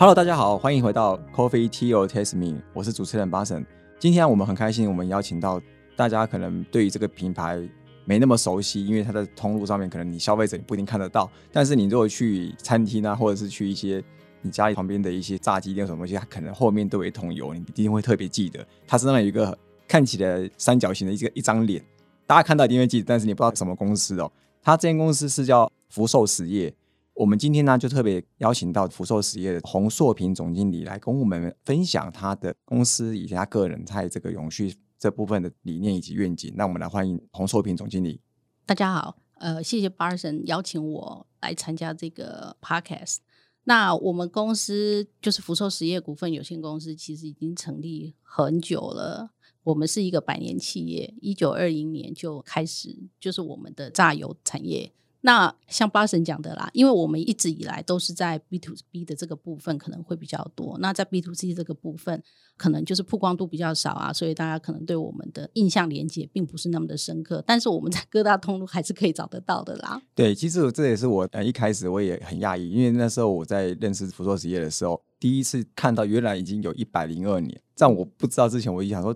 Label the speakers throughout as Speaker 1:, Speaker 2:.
Speaker 1: Hello，大家好，欢迎回到 Coffee Tea or Taste Me，我是主持人巴神。今天我们很开心，我们邀请到大家可能对于这个品牌没那么熟悉，因为它的通路上面可能你消费者你不一定看得到。但是你如果去餐厅啊，或者是去一些你家里旁边的一些炸鸡店什么东西，它可能后面都有一桶油，你一定会特别记得。它身上有一个看起来三角形的一个一张脸，大家看到一定会记得，但是你不知道什么公司哦。它这间公司是叫福寿实业。我们今天呢，就特别邀请到福寿实业的洪硕平总经理来跟我们分享他的公司以及他个人在这个永续这部分的理念以及愿景。那我们来欢迎洪硕平总经理。
Speaker 2: 大家好，呃，谢谢巴神邀请我来参加这个 podcast。那我们公司就是福寿实业股份有限公司，其实已经成立很久了。我们是一个百年企业，一九二零年就开始，就是我们的榨油产业。那像巴神讲的啦，因为我们一直以来都是在 B to B 的这个部分可能会比较多，那在 B to C 这个部分可能就是曝光度比较少啊，所以大家可能对我们的印象连接并不是那么的深刻。但是我们在各大通路还是可以找得到的啦。
Speaker 1: 对，其实这也是我呃一开始我也很讶异，因为那时候我在认识福寿实业的时候，第一次看到原来已经有一百零二年，在我不知道之前，我一想说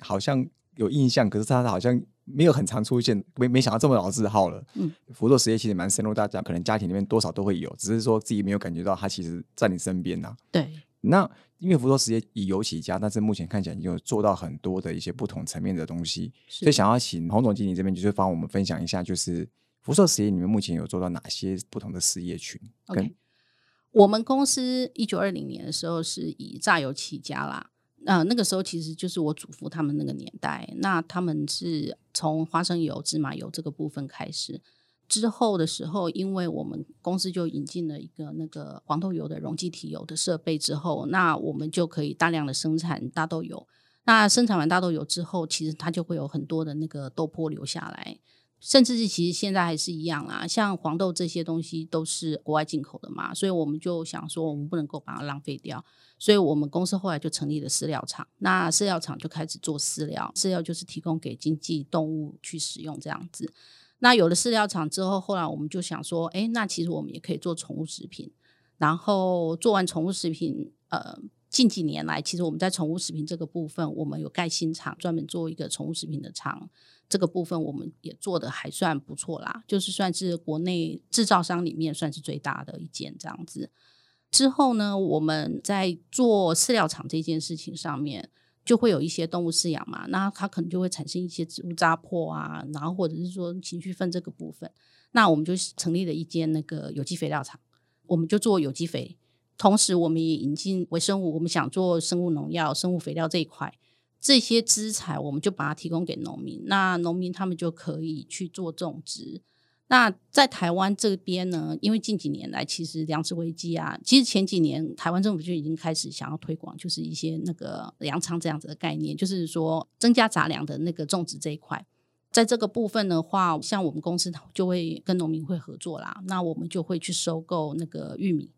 Speaker 1: 好像有印象，可是它好像。没有很常出现，没没想到这么老字号了。嗯，福寿实业其实蛮深入，大家可能家庭里面多少都会有，只是说自己没有感觉到它其实在你身边呐。
Speaker 2: 对，
Speaker 1: 那因为福寿实业以油起家，但是目前看起来有做到很多的一些不同层面的东西，所以想要请洪总经理这边就是帮我们分享一下，就是福寿实业你们目前有做到哪些不同的事业群
Speaker 2: ？OK，我们公司一九二零年的时候是以榨油起家啦。那那个时候其实就是我祖父他们那个年代，那他们是从花生油、芝麻油这个部分开始。之后的时候，因为我们公司就引进了一个那个黄豆油的溶剂体油的设备之后，那我们就可以大量的生产大豆油。那生产完大豆油之后，其实它就会有很多的那个豆粕留下来。甚至是其实现在还是一样啦，像黄豆这些东西都是国外进口的嘛，所以我们就想说，我们不能够把它浪费掉，所以我们公司后来就成立了饲料厂。那饲料厂就开始做饲料，饲料就是提供给经济动物去使用这样子。那有了饲料厂之后，后来我们就想说，哎，那其实我们也可以做宠物食品。然后做完宠物食品，呃，近几年来，其实我们在宠物食品这个部分，我们有盖新厂，专门做一个宠物食品的厂。这个部分我们也做的还算不错啦，就是算是国内制造商里面算是最大的一件这样子。之后呢，我们在做饲料厂这件事情上面，就会有一些动物饲养嘛，那它可能就会产生一些植物扎破啊，然后或者是说情绪粪这个部分，那我们就成立了一间那个有机肥料厂，我们就做有机肥，同时我们也引进微生物，我们想做生物农药、生物肥料这一块。这些资材，我们就把它提供给农民，那农民他们就可以去做种植。那在台湾这边呢，因为近几年来其实粮食危机啊，其实前几年台湾政府就已经开始想要推广，就是一些那个粮仓这样子的概念，就是说增加杂粮的那个种植这一块。在这个部分的话，像我们公司就会跟农民会合作啦，那我们就会去收购那个玉米。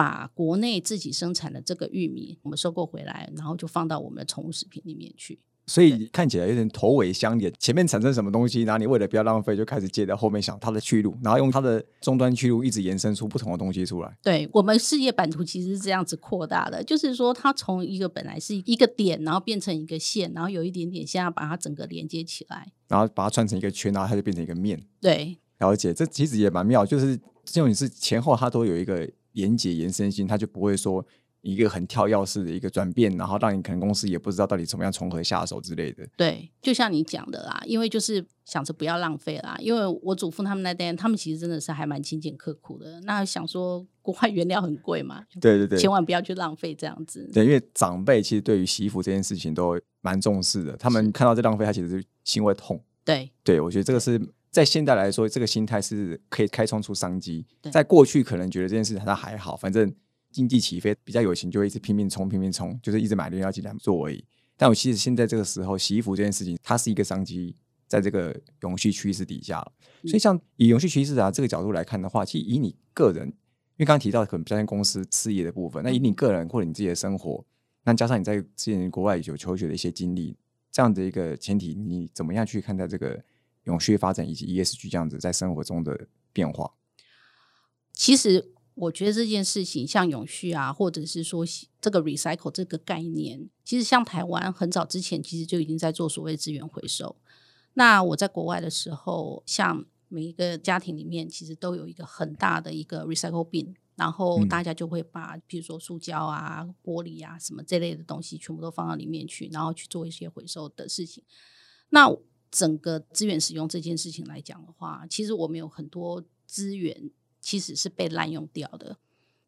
Speaker 2: 把国内自己生产的这个玉米，我们收购回来，然后就放到我们的宠物食品里面去。
Speaker 1: 所以看起来有点头尾相连，前面产生什么东西，然后你为了不要浪费，就开始接着后面想它的去路，然后用它的终端去路一直延伸出不同的东西出来。
Speaker 2: 对我们事业版图其实是这样子扩大的，就是说它从一个本来是一个点，然后变成一个线，然后有一点点现在把它整个连接起来，
Speaker 1: 然后把它串成一个圈，然后它就变成一个面。
Speaker 2: 对，
Speaker 1: 了解，这其实也蛮妙，就是这种你是前后它都有一个。连接延伸性，它就不会说一个很跳跃式的一个转变，然后让你可能公司也不知道到底怎么样从何下手之类的。
Speaker 2: 对，就像你讲的啦，因为就是想着不要浪费啦。因为我祖父他们那代，他们其实真的是还蛮勤俭刻苦的。那想说国外原料很贵嘛，
Speaker 1: 对对对，
Speaker 2: 千万不要去浪费这样子。
Speaker 1: 对，因为长辈其实对于洗衣服这件事情都蛮重视的，他们看到这浪费，他其实是心会痛。
Speaker 2: 对，
Speaker 1: 对我觉得这个是。在现代来说，这个心态是可以开创出商机。在过去，可能觉得这件事它还好，反正经济起飞比较有钱，就会一直拼命冲、拼命冲，就是一直买零要进来做而已。但我其实现在这个时候，洗衣服这件事情，它是一个商机，在这个永续趋势底下所以，像以永续趋势啊这个角度来看的话，其实以你个人，因为刚刚提到可能比较像公司事业的部分，那以你个人或者你自己的生活，那加上你在之前国外有求学的一些经历，这样的一个前提，你怎么样去看待这个？永续发展以及 ESG 这样子在生活中的变化，
Speaker 2: 其实我觉得这件事情像永续啊，或者是说这个 recycle 这个概念，其实像台湾很早之前其实就已经在做所谓资源回收。那我在国外的时候，像每一个家庭里面其实都有一个很大的一个 recycle bin，然后大家就会把比如说塑胶啊、玻璃啊什么这类的东西全部都放到里面去，然后去做一些回收的事情。那整个资源使用这件事情来讲的话，其实我们有很多资源其实是被滥用掉的。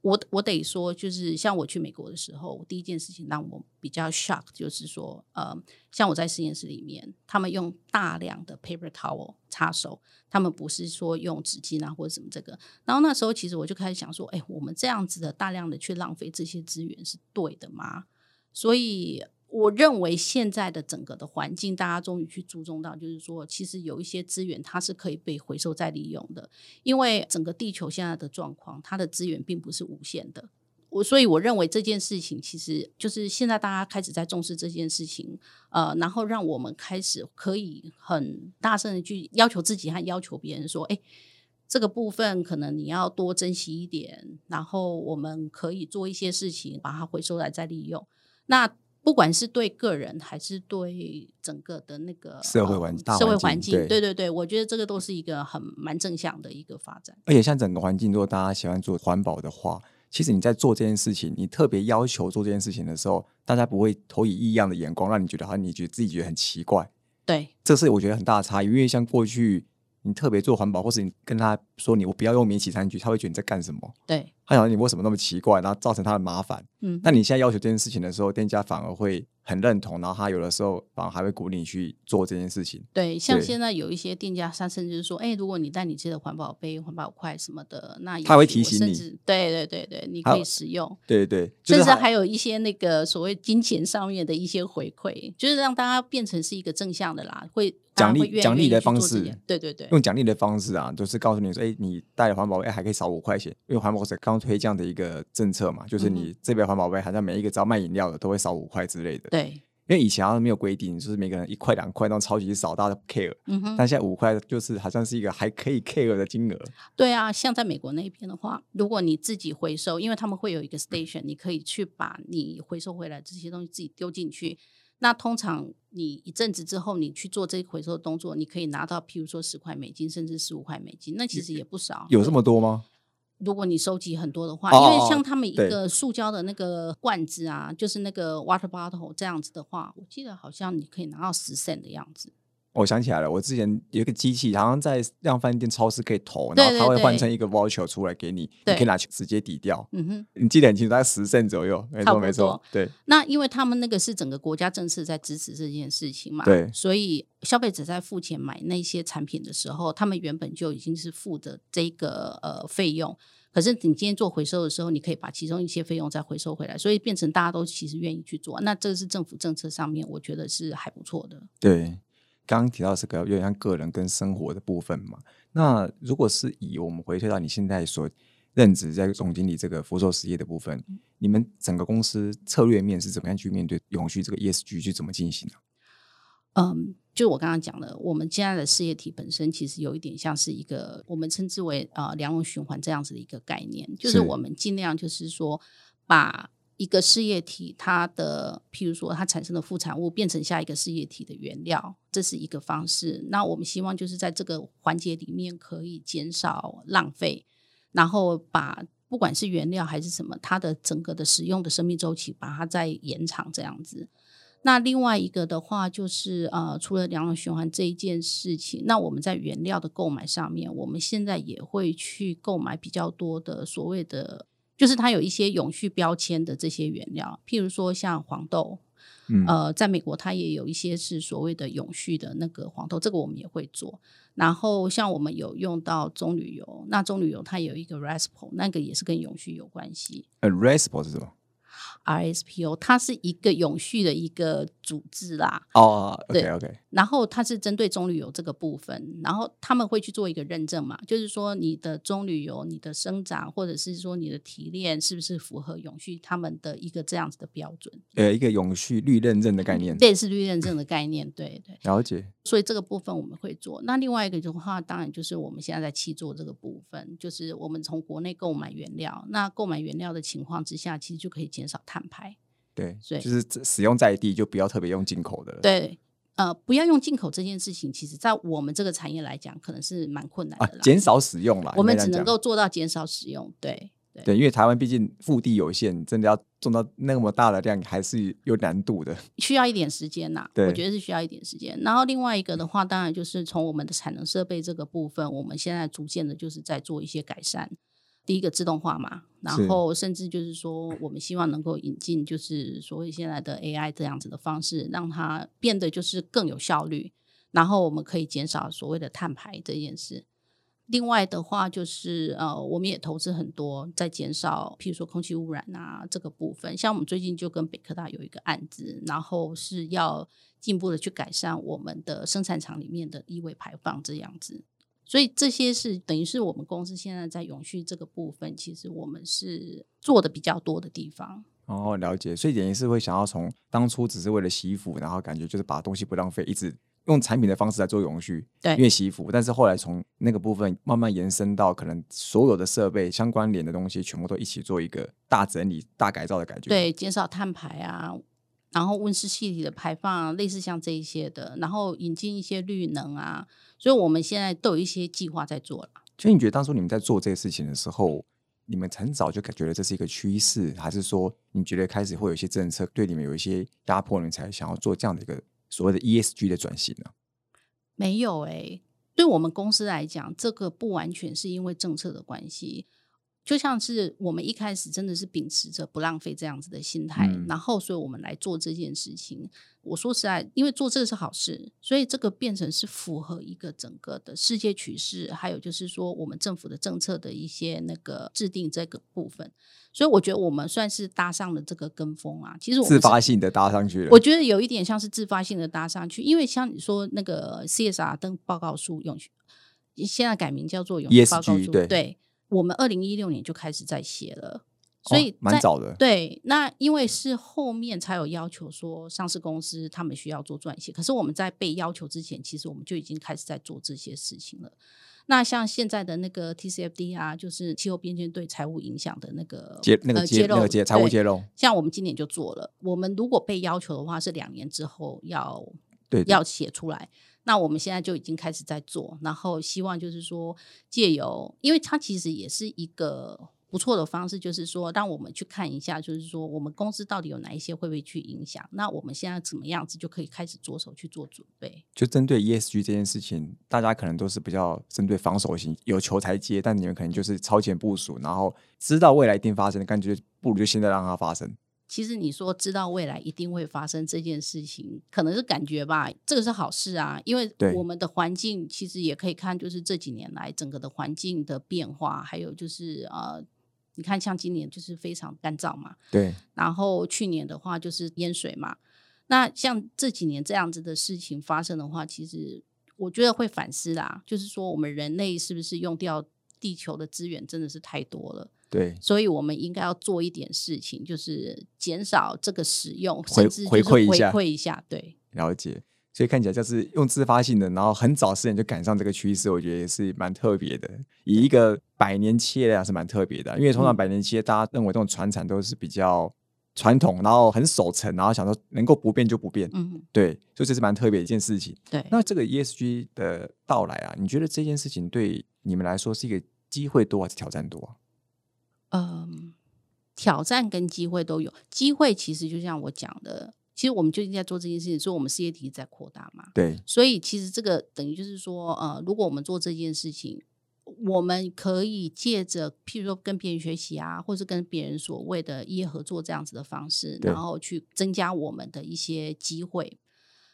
Speaker 2: 我我得说，就是像我去美国的时候，第一件事情让我比较 shock，就是说，呃，像我在实验室里面，他们用大量的 paper towel 擦手，他们不是说用纸巾啊或者什么这个。然后那时候其实我就开始想说，哎，我们这样子的大量的去浪费这些资源是对的吗？所以。我认为现在的整个的环境，大家终于去注重到，就是说，其实有一些资源它是可以被回收再利用的。因为整个地球现在的状况，它的资源并不是无限的。我所以我认为这件事情，其实就是现在大家开始在重视这件事情，呃，然后让我们开始可以很大声的去要求自己和要求别人说，哎，这个部分可能你要多珍惜一点，然后我们可以做一些事情，把它回收来再利用。那不管是对个人还是对整个的那个
Speaker 1: 社会环
Speaker 2: 社会环
Speaker 1: 境，
Speaker 2: 对对对，我觉得这个都是一个很蛮正向的一个发展。
Speaker 1: 而且像整个环境，如果大家喜欢做环保的话，其实你在做这件事情，你特别要求做这件事情的时候，大家不会投以异样的眼光，让你觉得好像你觉得自己觉得很奇怪。
Speaker 2: 对，
Speaker 1: 这是我觉得很大的差异。因为像过去你特别做环保，或是你跟他说你我不要用免洗餐具，他会觉得你在干什么？
Speaker 2: 对。
Speaker 1: 他想你为什么那么奇怪，然后造成他的麻烦。嗯，那你现在要求这件事情的时候，店家反而会很认同，然后他有的时候反而还会鼓励你去做这件事情。
Speaker 2: 对，像现在有一些店家，他甚至说，哎，如果你带你自己的环保杯、环保筷什么的，那
Speaker 1: 他会提醒你。
Speaker 2: 对对对对，你可以使用。
Speaker 1: 对对，
Speaker 2: 甚至还有一些那个所谓金钱上面的一些回馈，就是让大家变成是一个正向的啦，会
Speaker 1: 奖励奖励的方式。
Speaker 2: 对对对，
Speaker 1: 用奖励的方式啊，就是告诉你说，哎，你带了环保杯还可以少五块钱，因为环保水刚。推这样的一个政策嘛，就是你这边环保杯，好像每一个只要卖饮料的都会少五块之类的。
Speaker 2: 对，
Speaker 1: 因为以前好像没有规定，就是每个人一块两块那种超级少，大家都不 care。嗯哼。但现在五块就是好像是一个还可以 care 的金额。
Speaker 2: 对啊，像在美国那边的话，如果你自己回收，因为他们会有一个 station，你可以去把你回收回来这些东西自己丢进去。那通常你一阵子之后，你去做这个回收的动作，你可以拿到譬如说十块美金，甚至十五块美金，那其实也不少。
Speaker 1: 有这么多吗？
Speaker 2: 如果你收集很多的话，因为像他们一个塑胶的那个罐子啊，就是那个 water bottle 这样子的话，我记得好像你可以拿到十 cent 的样子。
Speaker 1: 我想起来了，我之前有一个机器，好像在量贩店、超市可以投，然后它会换成一个 voucher 出来给你，你可以拿去直接抵掉。嗯哼，你记得很清楚，大概十 cent 左右，没错没错。对，
Speaker 2: 那因为他们那个是整个国家政策在支持这件事情嘛，
Speaker 1: 对，
Speaker 2: 所以消费者在付钱买那些产品的时候，他们原本就已经是付的这个呃费用。可是你今天做回收的时候，你可以把其中一些费用再回收回来，所以变成大家都其实愿意去做。那这是政府政策上面，我觉得是还不错的。
Speaker 1: 对。刚刚提到这个有点像个人跟生活的部分嘛？那如果是以我们回推到你现在所任职在总经理这个福寿实业的部分，你们整个公司策略面是怎么样去面对永续这个 ESG 去怎么进行呢？
Speaker 2: 嗯，就我刚刚讲的，我们现在的事业体本身其实有一点像是一个我们称之为呃良融循环这样子的一个概念，就是我们尽量就是说把。一个事业体，它的譬如说它产生的副产物变成下一个事业体的原料，这是一个方式。那我们希望就是在这个环节里面可以减少浪费，然后把不管是原料还是什么，它的整个的使用的生命周期把它再延长这样子。那另外一个的话就是呃，除了粮食循环这一件事情，那我们在原料的购买上面，我们现在也会去购买比较多的所谓的。就是它有一些永续标签的这些原料，譬如说像黄豆，呃，在美国它也有一些是所谓的永续的那个黄豆，这个我们也会做。然后像我们有用到棕榈油，那棕榈油它有一个 r e s p o 那个也是跟永续有关系。
Speaker 1: 呃 r e s p o 是什么？
Speaker 2: RSPO，它是一个永续的一个组织啦。
Speaker 1: 哦
Speaker 2: 对
Speaker 1: OK，
Speaker 2: 然后它是针对棕榈油这个部分，然后他们会去做一个认证嘛，就是说你的棕榈油、你的生长或者是说你的提炼是不是符合永续他们的一个这样子的标准，
Speaker 1: 呃，一个永续绿认证的概念，
Speaker 2: 类似绿认证的概念，对对。
Speaker 1: 了解。
Speaker 2: 所以这个部分我们会做。那另外一个的话，当然就是我们现在在去做这个部分，就是我们从国内购买原料。那购买原料的情况之下，其实就可以减少碳排。
Speaker 1: 对，
Speaker 2: 所以
Speaker 1: 就是使用在地，就不要特别用进口的了。
Speaker 2: 对，呃，不要用进口这件事情，其实在我们这个产业来讲，可能是蛮困难
Speaker 1: 啊
Speaker 2: 的，啦。
Speaker 1: 减少使用啦。
Speaker 2: 我们只能够做到减少使用。对对
Speaker 1: 对，因为台湾毕竟腹地有限，真的要种到那么大的量，还是有难度的。
Speaker 2: 需要一点时间呐，
Speaker 1: 对
Speaker 2: 我觉得是需要一点时间。然后另外一个的话，当然就是从我们的产能设备这个部分，我们现在逐渐的就是在做一些改善。第一个自动化嘛，然后甚至就是说，我们希望能够引进就是所谓现在的 AI 这样子的方式，让它变得就是更有效率，然后我们可以减少所谓的碳排这件事。另外的话，就是呃，我们也投资很多在减少，譬如说空气污染啊这个部分。像我们最近就跟北科大有一个案子，然后是要进一步的去改善我们的生产厂里面的异味排放这样子。所以这些是等于是我们公司现在在永续这个部分，其实我们是做的比较多的地方。
Speaker 1: 哦，了解。所以等于是会想要从当初只是为了洗衣服，然后感觉就是把东西不浪费，一直用产品的方式来做永续，
Speaker 2: 对
Speaker 1: 因为洗衣服。但是后来从那个部分慢慢延伸到可能所有的设备相关联的东西，全部都一起做一个大整理、大改造的感觉。，
Speaker 2: 对，减少碳排啊，然后温室气体的排放啊，类似像这一些的，然后引进一些绿能啊，所以我们现在都有一些计划在做了。
Speaker 1: 所以你觉得当初你们在做这个事情的时候，你们很早就感觉得这是一个趋势，还是说你觉得开始会有一些政策对你们有一些压迫，你才想要做这样的一个所谓的 ESG 的转型呢？
Speaker 2: 没有诶、对我们公司来讲，这个不完全是因为政策的关系。就像是我们一开始真的是秉持着不浪费这样子的心态，
Speaker 1: 嗯
Speaker 2: 然后所以我们来做这件事情。我说实在，因为做这个是好事，所以这个变成是符合一个整个的世界趋势，还有就是说我们政府的政策的一些那个制定这个部分。所以我觉得我们算是搭上了这个跟风啊。其实我们
Speaker 1: 自发性的搭上去了。
Speaker 2: 我觉得有一点像是自发性的搭上去，因为像你说那个 CSR 登报告书永续，现在改名叫做永续报告书，
Speaker 1: 对
Speaker 2: 我们二零一六年就开始在写了，所以
Speaker 1: 哦蛮、
Speaker 2: 在
Speaker 1: 早的。
Speaker 2: 对，那因为是后面才有要求说上市公司他们需要做撰写，可是我们在被要求之前，其实我们就已经开始在做这些事情了。那像现在的那个 TCFD 啊，就是气候变迁对财务影响的那个
Speaker 1: 揭那个
Speaker 2: 呃揭露
Speaker 1: 揭那个揭财务
Speaker 2: 对
Speaker 1: 揭露，
Speaker 2: 像我们今年就做了，我们如果被要求的话，是两年之后要
Speaker 1: 对
Speaker 2: 要写出来。那我们现在就已经开始在做，然后希望就是说借由，因为它其实也是一个不错的方式，就是说让我们去看一下，就是说我们公司到底有哪一些会不会去影响，那我们现在怎么样子就可以开始着手去做准备。
Speaker 1: 就针对 ESG 这件事情，大家可能都是比较针对防守型，有球才接，但你们可能就是超前部署，然后知道未来一定发生的感觉，不如就现在让它发生。
Speaker 2: 其实你说知道未来一定会发生这件事情，可能是感觉吧，这个是好事啊，因为我们的环境其实也可以看，就是这几年来整个的环境的变化，还有就是呃，你看像今年就是非常干燥嘛，
Speaker 1: 对，
Speaker 2: 然后去年的话就是淹水嘛，那像这几年这样子的事情发生的话，其实我觉得会反思啦，就是说我们人类是不是用掉地球的资源真的是太多了。
Speaker 1: 对，
Speaker 2: 所以我们应该要做一点事情，就是减少这个使用，
Speaker 1: 回回馈一下
Speaker 2: 回馈一下。对，
Speaker 1: 了解。所以看起来就是用自发性的，然后很早时间就赶上这个趋势，我觉得也是蛮特别的。以一个百年企业来讲是蛮特别的，因为通常
Speaker 2: 嗯
Speaker 1: 百年企业大家认为这种传产都是比较传统，然后很守成，然后想说能够不变就不变。
Speaker 2: 嗯，
Speaker 1: 对，所以这是蛮特别的一件事情。
Speaker 2: 对。
Speaker 1: 那这个 ESG 的到来啊，你觉得这件事情对你们来说是一个机会多还是挑战多啊？
Speaker 2: 嗯，挑战跟机会都有。机会其实就像我讲的，其实我们就在做这件事情，所以我们事业体在扩大嘛。
Speaker 1: 对，
Speaker 2: 所以其实这个等于就是说，呃，如果我们做这件事情，我们可以借着譬如说跟别人学习啊，或是跟别人所谓的业合作这样子的方式，然后去增加我们的一些机会。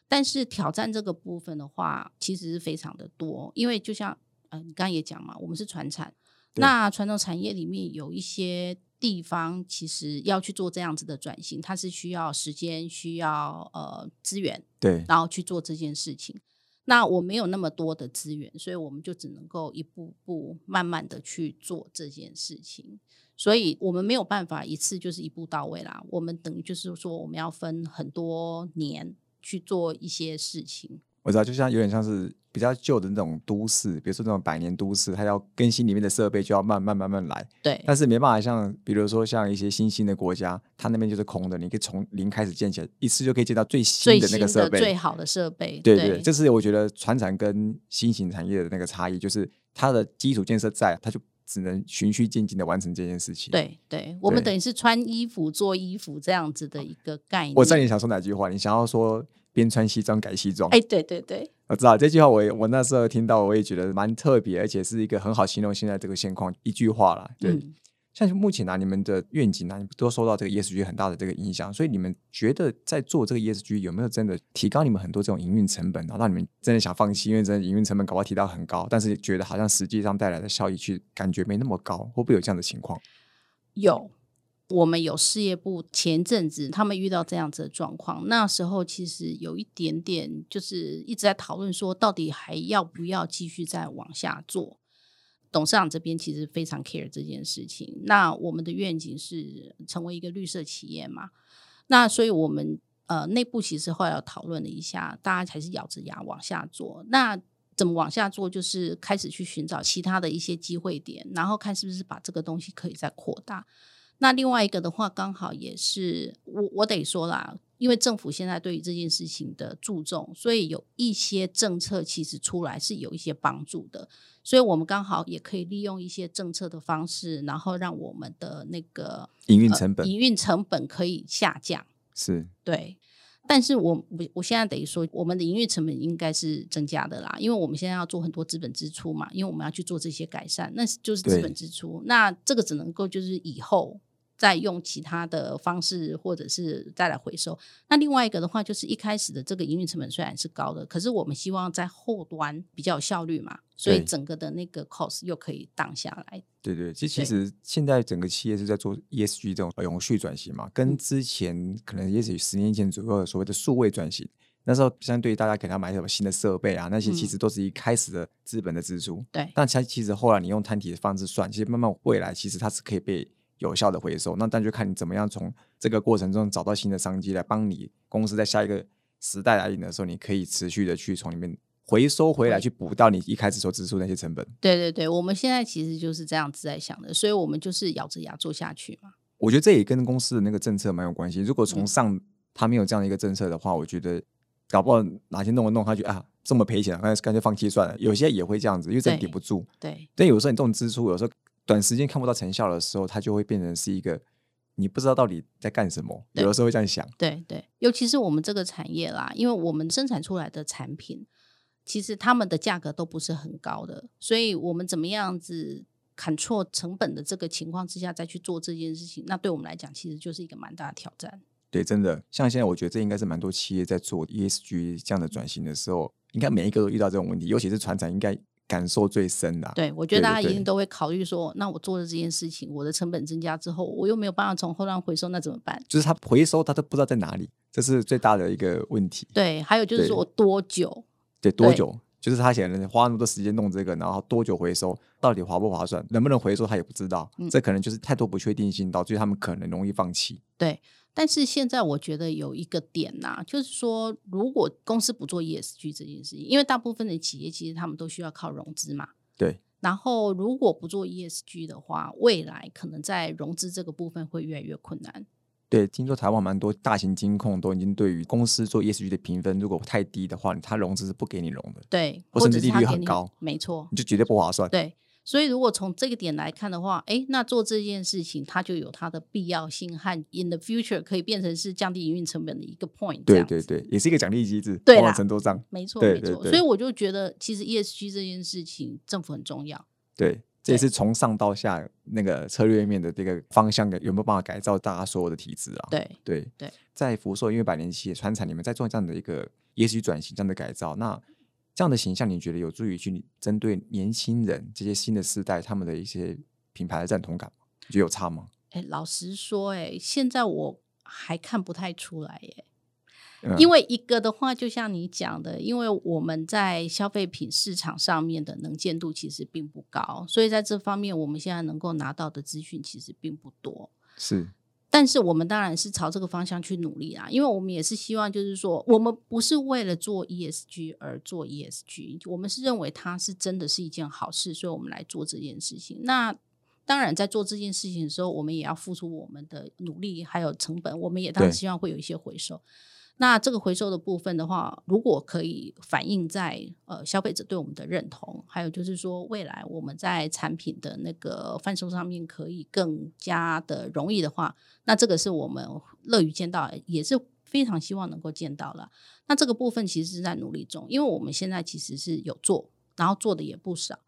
Speaker 2: 但是挑战这个部分的话，其实是非常的多，因为就像呃，你刚刚也讲嘛，我们是传产，
Speaker 1: 对
Speaker 2: 那传统产业里面有一些地方其实要去做这样子的转型，它是需要时间、需要呃资源，
Speaker 1: 对，
Speaker 2: 然后去做这件事情。那我没有那么多的资源，所以我们就只能够一步步慢慢的去做这件事情。所以我们没有办法一次就是一步到位啦。我们等于就是说，我们要分很多年去做一些事情。
Speaker 1: 我知道，就像有点像是比较旧的那种都市，比如说那种百年都市，它要更新里面的设备，就要慢慢慢慢来。
Speaker 2: 对，
Speaker 1: 但是没办法像，比如说像一些新兴的国家，它那边就是空的，你可以从零开始建起来，一次就可以建到最新的那个设备。
Speaker 2: 最好的设备。
Speaker 1: 对对，这是我觉得传产跟新型产业的那个差异，就是它的基础建设在，它就只能循序渐进的完成这件事情。，
Speaker 2: 对对，我们等于是穿衣服做衣服这样子的一个概念。
Speaker 1: 我知道你想说哪句话，你想要说边穿西装改西装。
Speaker 2: 哎，对对对，
Speaker 1: 我知道这句话我也，我那时候听到，我也觉得蛮特别，而且是一个很好形容现在这个现况一句话啦。对，
Speaker 2: 嗯
Speaker 1: 像目前啊，你们的愿景啊，都受到这个 ESG 很大的这个影响，所以你们觉得在做这个 ESG 有没有真的提高你们很多这种营运成本，然后让你们真的想放弃，因为真的营运成本搞不好提到很高，但是觉得好像实际上带来的效益去感觉没那么高，会不会有这样的情况？
Speaker 2: 有，我们有事业部前阵子他们遇到这样子的状况，那时候其实有一点点就是一直在讨论说，到底还要不要继续再往下做。董事长这边其实非常 care 这件事情。那我们的愿景是成为一个绿色企业嘛？那所以我们呃内部其实后来讨论了一下，大家还是咬着牙往下做。那怎么往下做？就是开始去寻找其他的一些机会点，然后看是不是把这个东西可以再扩大。那另外一个的话，刚好也是我我得说啦，因为政府现在对于这件事情的注重，所以有一些政策其实出来是有一些帮助的，所以我们刚好也可以利用一些政策的方式，然后让我们的那个
Speaker 1: 营运成本、
Speaker 2: 营运成本可以下降。
Speaker 1: 是
Speaker 2: 对，但是我我我现在等于说，我们的营运成本应该是增加的啦，因为我们现在要做很多资本支出嘛，因为我们要去做这些改善，那就是资本支出。那这个只能够就是以后再用其他的方式，或者是再来回收。那另外一个的话，就是一开始的这个营运成本虽然是高的，可是我们希望在后端比较有效率嘛，所以整个的那个 cost 又可以降下来。
Speaker 1: 对对，其实
Speaker 2: 其
Speaker 1: 实现在整个企业是在做 ESG 这种永续转型嘛，跟
Speaker 2: 嗯
Speaker 1: 之前可能也许十年前左右的所谓的数位转型，那时候相对于大家可能要买什么新的设备啊，那些其
Speaker 2: 嗯
Speaker 1: 实都是一开始的资本的支出。
Speaker 2: 对
Speaker 1: 但它其实后来你用摊体的方式算，其实慢慢未来其实它是可以被有效的回收。那但就看你怎么样从这个过程中找到新的商机来帮你公司在下一个时代来临的时候，你可以持续的去从里面回收回来，去补到你一开始所支出那些成本。
Speaker 2: 对对对，我们现在其实就是这样子在想的，所以我们就是咬着牙做下去嘛。
Speaker 1: 我觉得这也跟公司的那个政策蛮有关系。如果从
Speaker 2: 嗯
Speaker 1: 上他没有这样的一个政策的话，我觉得搞不好哪天弄一弄，他觉得啊这么赔钱，干脆干脆放弃算了。有些也会这样子，因为真顶不住。
Speaker 2: 对
Speaker 1: 但有时候你这种支出，有时候短时间看不到成效的时候，它就会变成是一个你不知道到底在干什么。有的时候会这样想，
Speaker 2: 对对，尤其是我们这个产业啦，因为我们生产出来的产品，其实他们的价格都不是很高的，所以我们怎么样子砍错成本的这个情况之下再去做这件事情，那对我们来讲其实就是一个蛮大的挑战。
Speaker 1: 对，真的，像现在我觉得这应该是蛮多企业在做 ESG 这样的转型的时候，应该每一个都遇到这种问题，尤其是船长应该感受最深的啊、
Speaker 2: 对，我觉得大家一定都会考虑说，那我做了这件事情，我的成本增加之后，我又没有办法从后浪回收，那怎么办？
Speaker 1: 就是他回收他都不知道在哪里，这是最大的一个问题。
Speaker 2: 对，还有就是说我多久？
Speaker 1: 对，多久？就是他显然花那么多时间弄这个，然后多久回收，到底划不划算，能不能回收，他也不知道。
Speaker 2: 嗯
Speaker 1: 这可能就是太多不确定性，导致他们可能容易放弃。
Speaker 2: 对，但是现在我觉得有一个点呐、就是说，如果公司不做 ESG 这件事情，因为大部分的企业其实他们都需要靠融资嘛。
Speaker 1: 对，
Speaker 2: 然后如果不做 ESG 的话，未来可能在融资这个部分会越来越困难。
Speaker 1: 对，听说台湾蛮多大型金控都已经对于公司做 ESG 的评分，如果太低的话，它融资是不给你融的，
Speaker 2: 对，
Speaker 1: 或
Speaker 2: 或
Speaker 1: 甚至利率很高，
Speaker 2: 没错。
Speaker 1: 你就绝对不划算。
Speaker 2: 对，所以如果从这个点来看的话，诶，那做这件事情它就有它的必要性和 in the future 可以变成是降低营运成本的一个 point。
Speaker 1: 对对对，也是一个奖励机制，
Speaker 2: 对啦
Speaker 1: 程度上，
Speaker 2: 没错没错。所以我就觉得，其实 ESG 这件事情，政府很重要。
Speaker 1: 对，这也是从上到下那个策略面的这个方向的有没有办法改造大家所有的体制啊？
Speaker 2: 对
Speaker 1: 对
Speaker 2: 对，
Speaker 1: 在福寿因为百年企业川产，你们在做这样的一个 ESG 转型这样的改造，那这样的形象，你觉得有助于去针对年轻人这些新的世代他们的一些品牌的认同感吗？你觉得有差吗？
Speaker 2: 哎，老实说，哎，现在我还看不太出来耶。
Speaker 1: 嗯
Speaker 2: 因为一个的话，就像你讲的，因为我们在消费品市场上面的能见度其实并不高，所以在这方面，我们现在能够拿到的资讯其实并不多。
Speaker 1: 是
Speaker 2: 但是我们当然是朝这个方向去努力啦，因为我们也是希望，就是说，我们不是为了做 ESG 而做 ESG，我们是认为它是真的是一件好事，所以我们来做这件事情。那当然，在做这件事情的时候，我们也要付出我们的努力还有成本，我们也当然希望会有一些回收。那这个回收的部分的话，如果可以反映在呃消费者对我们的认同，还有就是说未来我们在产品的那个贩售上面可以更加的容易的话，那这个是我们乐于见到，也是非常希望能够见到了。那这个部分其实是在努力中，因为我们现在其实是有做，然后做的也不少。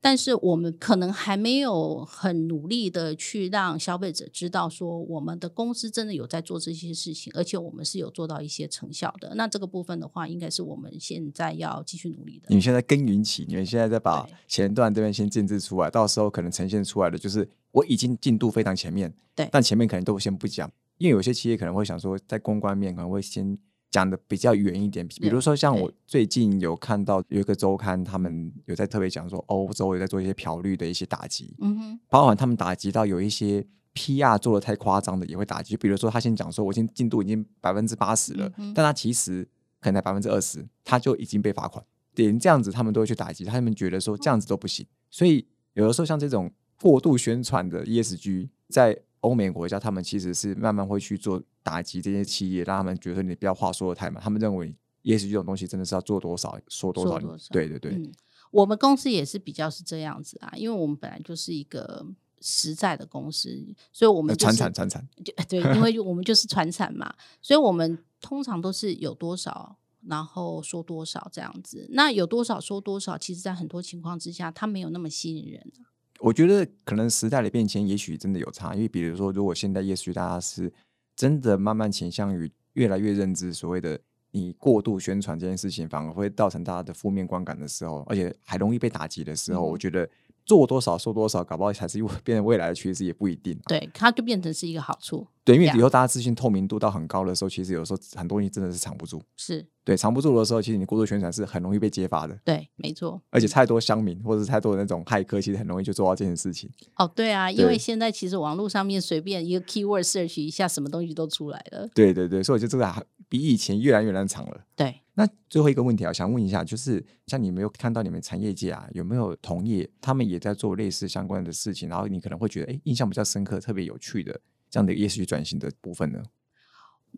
Speaker 2: 但是我们可能还没有很努力的去让消费者知道，说我们的公司真的有在做这些事情，而且我们是有做到一些成效的。那这个部分的话，应该是我们现在要继续努力的
Speaker 1: 你。们现在耕耘期，你们现在在把前段这边先建制出来，到时候可能呈现出来的就是我已经进度非常前面，
Speaker 2: 对
Speaker 1: 但前面可能都先不讲，因为有些企业可能会想说，在公关面可能会先讲的比较远一点，比如说像我最近有看到有一个周刊，他们有在特别讲说，欧洲有在做一些漂绿的一些打击，
Speaker 2: 嗯哼，
Speaker 1: 包含他们打击到有一些 PR 做的太夸张的也会打击，就比如说他先讲说我已经进度已经百分之八十了，
Speaker 2: 嗯
Speaker 1: 但他其实可能才百分之二十，他就已经被罚款。连这样子他们都会去打击，他们觉得说这样子都不行。所以有的时候像这种过度宣传的 ESG，在欧美国家，他们其实是慢慢会去做打击这些企业，让他们觉得你不要话说的太满。他们认为 ESG 这种东西真的是要做多少说多少，
Speaker 2: 说多少
Speaker 1: 对对对，
Speaker 2: 嗯，我们公司也是比较是这样子啊，因为我们本来就是一个实在的公司，所以我们
Speaker 1: 呃传
Speaker 2: 就是
Speaker 1: 产传产，
Speaker 2: 就 对，因为我们就是传产嘛，所以我们通常都是有多少，然后说多少这样子。那有多少说多少，其实在很多情况之下，它没有那么吸引人。
Speaker 1: 我觉得可能时代的变迁，也许真的有差。因为比如说，如果现在 ESG 大家是真的慢慢倾向于越来越认知所谓的你过度宣传这件事情，反而会造成大家的负面观感的时候，而且还容易被打击的时候，
Speaker 2: 嗯
Speaker 1: 我觉得做多少收多少，搞不好才是变成未来的趋势，也不一定。
Speaker 2: 对，它就变成是一个好处。
Speaker 1: 对，因为以后大家资讯透明度到很高的时候，其实有时候很多东西真的是藏不住。
Speaker 2: 是
Speaker 1: 对，藏不住的时候，其实你过度宣传是很容易被揭发的。
Speaker 2: 对，没错。
Speaker 1: 而且太多乡民或者是太多的那种骇客，其实很容易就做到这件事情。
Speaker 2: 哦，对啊，因为现在其实网络上面随便一个 keyword search 一下，什么东西都出来了。
Speaker 1: 对对对，所以我觉得这个还比以前越来越难藏了。
Speaker 2: 对，
Speaker 1: 那最后一个问题啊，想问一下，就是像你没有看到你们产业界啊，有没有同业他们也在做类似相关的事情，然后你可能会觉得，哎，印象比较深刻、特别有趣的这样的 ESG 转型的部分呢？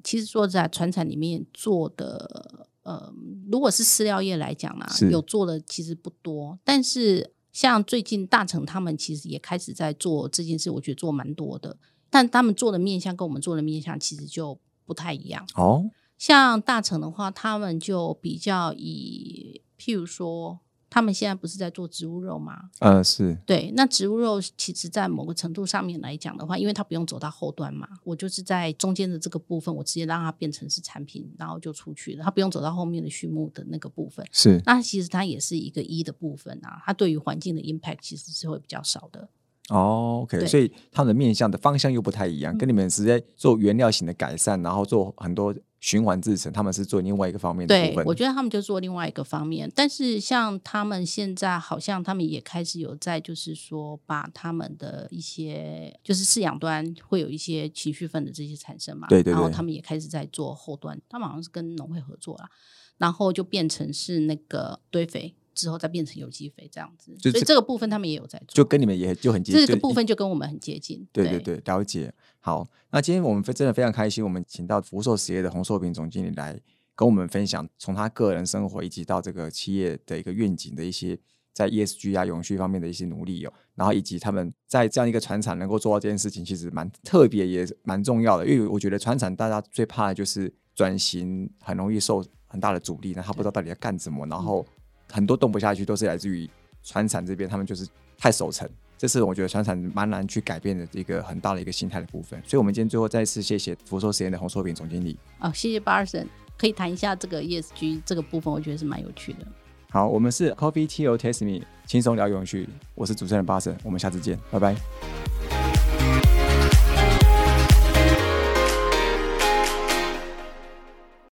Speaker 2: 其实说在，船产里面做的，呃，如果是饲料业来讲啦，
Speaker 1: 是
Speaker 2: 有做的其实不多。但是像最近大成他们其实也开始在做这件事，我觉得做蛮多的。但他们做的面向跟我们做的面向其实就不太一样。
Speaker 1: 哦，
Speaker 2: 像大成的话，他们就比较以，譬如说，他们现在不是在做植物肉吗？
Speaker 1: 呃，是
Speaker 2: 对，那植物肉其实，在某个程度上面来讲的话，因为它不用走到后端嘛，我就是在中间的这个部分，我直接让它变成是产品，然后就出去了，它不用走到后面的畜牧的那个部分。
Speaker 1: 是
Speaker 2: 那其实它也是一个一的部分啊，它对于环境的 impact 其实是会比较少的。
Speaker 1: 哦，OK，所以他们的面向的方向又不太一样，跟你们直接做原料型的改善，然后做很多循环制成，他们是做另外一个方面的部
Speaker 2: 对，
Speaker 1: 分。
Speaker 2: 我觉得他们就做另外一个方面，但是像他们现在好像他们也开始有在，就是说把他们的一些就是饲养端会有一些情绪分的这些产生嘛，
Speaker 1: 对对对
Speaker 2: 然后他们也开始在做后端，他们好像是跟农会合作啦，然后就变成是那个堆肥。之后再变成有机肥这样子，所以这个部分他们也有在做，
Speaker 1: 就跟你们也就很接近
Speaker 2: 这个部分就跟我们很接近。
Speaker 1: 对对对，了解。好，那今天我们非真的非常开心，我们请到福寿实业的洪寿平总经理来跟我们分享，从他个人生活以及到这个企业的一个愿景的一些在 ESG 啊永续方面的一些努力哦，然后以及他们在这样一个船厂能够做到这件事情，其实蛮特别也蛮重要的，因为我觉得船厂大家最怕的就是转型很容易受很大的阻力，那他不知道到底要干什么，然后很多动不下去都是来自于船产这边，他们就是太守城。这是我觉得船产蛮难去改变的一个很大的一个心态的部分，所以我们今天最后再次谢谢福寿实验的洪寿平总经理。
Speaker 2: 哦，谢谢巴尔森，可以谈一下这个 ESG 这个部分，我觉得是蛮有趣的。
Speaker 1: 好，我们是 Coffee Tea or Taste Me，轻松聊永续，我是主持人巴神，我们下次见，拜拜。